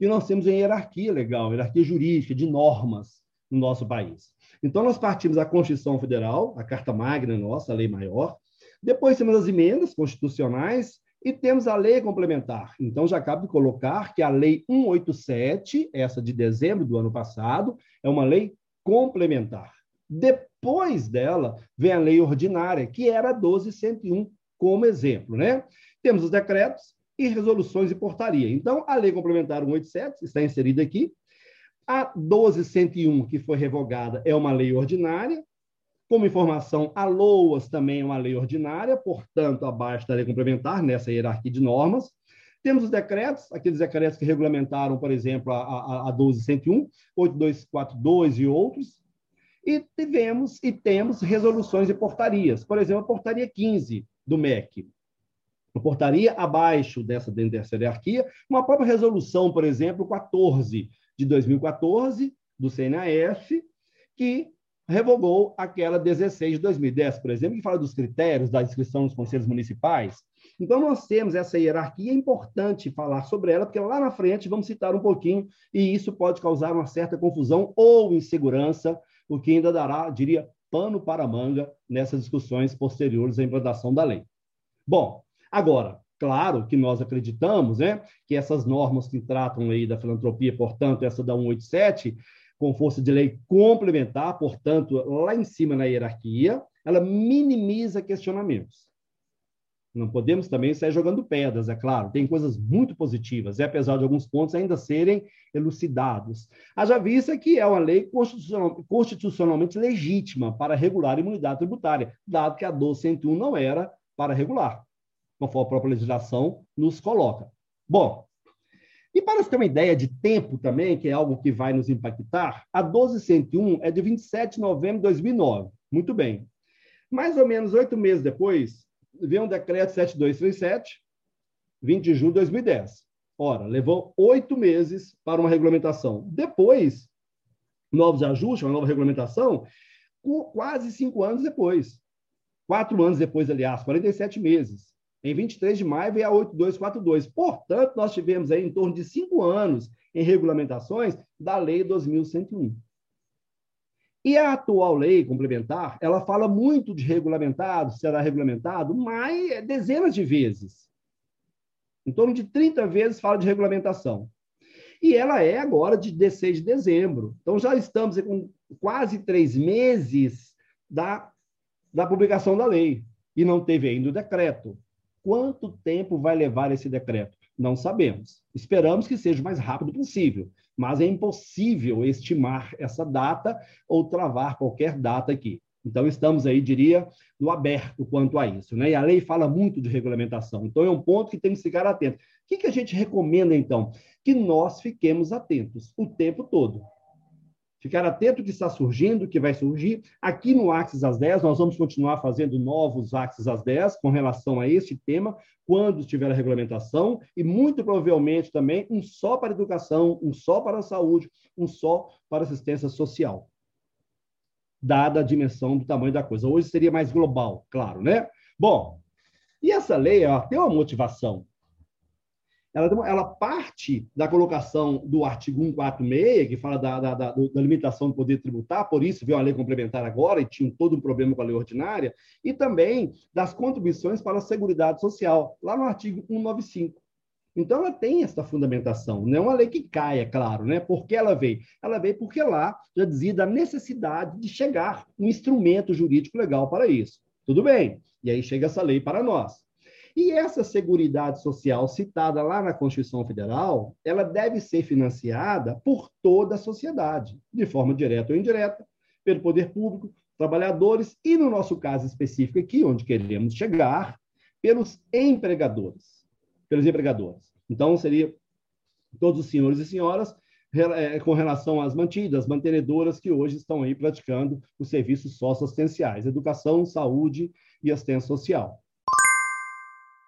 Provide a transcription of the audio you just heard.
E nós temos uma hierarquia legal, hierarquia jurídica, de normas no nosso país. Então, nós partimos da Constituição Federal, a Carta Magna nossa, a lei maior. Depois temos as emendas constitucionais e temos a lei complementar. Então, já cabe colocar que a Lei 187, essa de dezembro do ano passado, é uma lei complementar. Depois dela, vem a lei ordinária, que era a 12101, como exemplo. Né? Temos os decretos e resoluções e portaria. Então, a lei complementar 187 está inserida aqui. A 12101, que foi revogada, é uma lei ordinária. Como informação, a LOAS também é uma lei ordinária, portanto, abaixo da lei complementar, nessa hierarquia de normas. Temos os decretos, aqueles decretos que regulamentaram, por exemplo, a, a, a 1201, 8242 e outros. E tivemos e temos resoluções e portarias. Por exemplo, a portaria 15 do MEC. A portaria abaixo dessa, dessa hierarquia, uma própria resolução, por exemplo, 14 de 2014, do CNAF, que revogou aquela 16 de 2010, por exemplo, que fala dos critérios da inscrição nos conselhos municipais. Então, nós temos essa hierarquia, é importante falar sobre ela, porque lá na frente vamos citar um pouquinho, e isso pode causar uma certa confusão ou insegurança, o que ainda dará, diria, pano para manga nessas discussões posteriores à implantação da lei. Bom, agora, claro que nós acreditamos né, que essas normas que tratam aí da filantropia, portanto, essa da 187, com força de lei complementar, portanto, lá em cima na hierarquia, ela minimiza questionamentos. Não podemos também sair jogando pedras, é claro. Tem coisas muito positivas, e apesar de alguns pontos ainda serem elucidados. Haja vista que é uma lei constitucional, constitucionalmente legítima para regular a imunidade tributária, dado que a 1201 não era para regular, conforme a própria legislação nos coloca. Bom, e para você ter uma ideia de tempo também, que é algo que vai nos impactar, a 1201 é de 27 de novembro de 2009. Muito bem. Mais ou menos oito meses depois, veio um decreto 7237, 20 de julho de 2010. Ora, levou oito meses para uma regulamentação. Depois, novos ajustes, uma nova regulamentação, quase cinco anos depois. Quatro anos depois, aliás, 47 meses. Em 23 de maio veio a 8242. Portanto, nós tivemos aí em torno de cinco anos em regulamentações da Lei 2101. E a atual lei complementar, ela fala muito de regulamentado, será regulamentado, mas dezenas de vezes. Em torno de 30 vezes fala de regulamentação. E ela é agora de 16 de dezembro. Então, já estamos com quase três meses da, da publicação da lei. E não teve ainda o decreto. Quanto tempo vai levar esse decreto? Não sabemos. Esperamos que seja o mais rápido possível mas é impossível estimar essa data ou travar qualquer data aqui. Então, estamos aí, diria, no aberto quanto a isso. Né? E a lei fala muito de regulamentação. Então, é um ponto que tem que ficar atento. O que, que a gente recomenda, então? Que nós fiquemos atentos o tempo todo. Ficar atento que está surgindo, que vai surgir. Aqui no Axis às 10, nós vamos continuar fazendo novos Axis às 10 com relação a este tema, quando tiver a regulamentação, e muito provavelmente também um só para educação, um só para a saúde, um só para assistência social. Dada a dimensão do tamanho da coisa. Hoje seria mais global, claro, né? Bom, e essa lei ela tem uma motivação ela, ela parte da colocação do artigo 146, que fala da, da, da, da, limitação do poder tributar, por isso veio a lei complementar agora e tinha todo um problema com a lei ordinária, e também das contribuições para a Seguridade Social, lá no artigo 195. Então, ela tem essa fundamentação. Não é uma lei que cai, é claro, né? Por que ela veio? Ela veio porque lá já dizia da necessidade de chegar um instrumento jurídico legal para isso. Tudo bem. E aí chega essa lei para nós. E essa Seguridade Social citada lá na Constituição Federal, ela deve ser financiada por toda a sociedade, de forma direta ou indireta, pelo poder público, trabalhadores e, no nosso caso específico aqui, onde queremos chegar, pelos empregadores. Pelos empregadores. Então, seria todos os senhores e senhoras é, com relação às mantidas, mantenedoras que hoje estão aí praticando os serviços socioassistenciais, educação, saúde e assistência social.